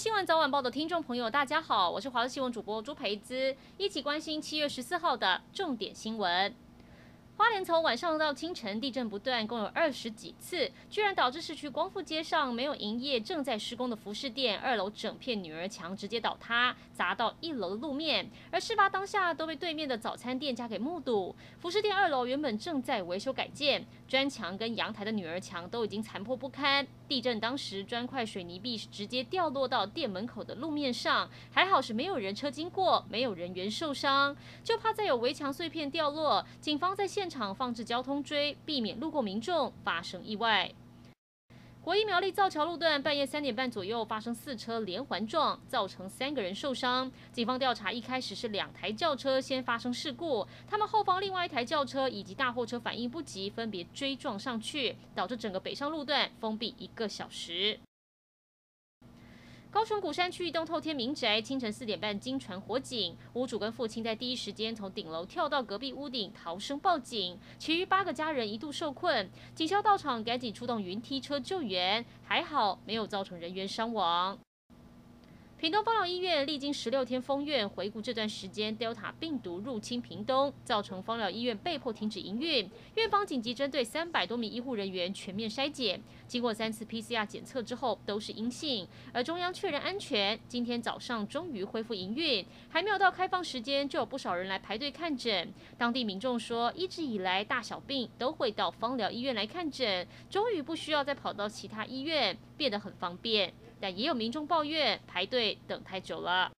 新闻早晚报的听众朋友，大家好，我是华视新闻主播朱培姿，一起关心七月十四号的重点新闻。花莲从晚上到清晨，地震不断，共有二十几次，居然导致市区光复街上没有营业、正在施工的服饰店二楼整片女儿墙直接倒塌，砸到一楼的路面。而事发当下都被对面的早餐店家给目睹。服饰店二楼原本正在维修改建，砖墙跟阳台的女儿墙都已经残破不堪。地震当时，砖块水泥壁直接掉落到店门口的路面上，还好是没有人车经过，没有人员受伤，就怕再有围墙碎片掉落。警方在现场放置交通锥，避免路过民众发生意外。国一苗栗造桥路段半夜三点半左右发生四车连环撞，造成三个人受伤。警方调查，一开始是两台轿车先发生事故，他们后方另外一台轿车以及大货车反应不及，分别追撞上去，导致整个北上路段封闭一个小时。高雄古山区一栋透天民宅，清晨四点半惊传火警，屋主跟父亲在第一时间从顶楼跳到隔壁屋顶逃生报警，其余八个家人一度受困，警消到场赶紧出动云梯车救援，还好没有造成人员伤亡。屏东芳疗医院历经十六天封院，回顾这段时间，Delta 病毒入侵屏东，造成芳疗医院被迫停止营运。院方紧急针对三百多名医护人员全面筛检，经过三次 PCR 检测之后都是阴性，而中央确认安全。今天早上终于恢复营运，还没有到开放时间，就有不少人来排队看诊。当地民众说，一直以来大小病都会到芳疗医院来看诊，终于不需要再跑到其他医院，变得很方便。但也有民众抱怨排队等太久了。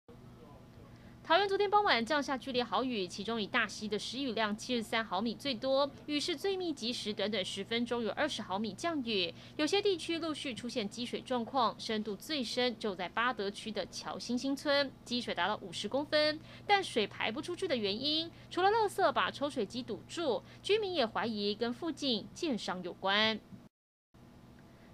桃园昨天傍晚降下剧烈豪雨，其中以大溪的时雨量七十三毫米最多，雨势最密集时，短短十分钟有二十毫米降雨。有些地区陆续出现积水状况，深度最深就在八德区的桥新兴村，积水达到五十公分。但水排不出去的原因，除了垃圾把抽水机堵住，居民也怀疑跟附近建商有关。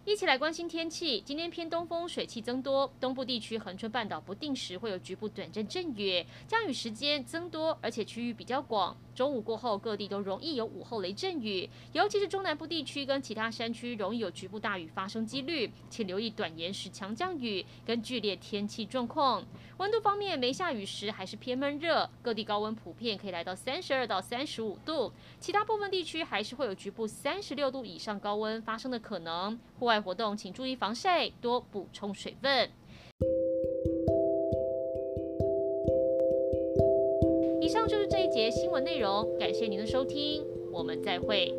一起来关心天气。今天偏东风，水汽增多，东部地区恒春半岛不定时会有局部短暂阵雨，降雨时间增多，而且区域比较广。中午过后，各地都容易有午后雷阵雨，尤其是中南部地区跟其他山区容易有局部大雨发生几率，请留意短延时强降雨跟剧烈天气状况。温度方面，没下雨时还是偏闷热，各地高温普遍可以来到三十二到三十五度，其他部分地区还是会有局部三十六度以上高温发生的可能。户外活动请注意防晒，多补充水分。以上就是这一节新闻内容，感谢您的收听，我们再会。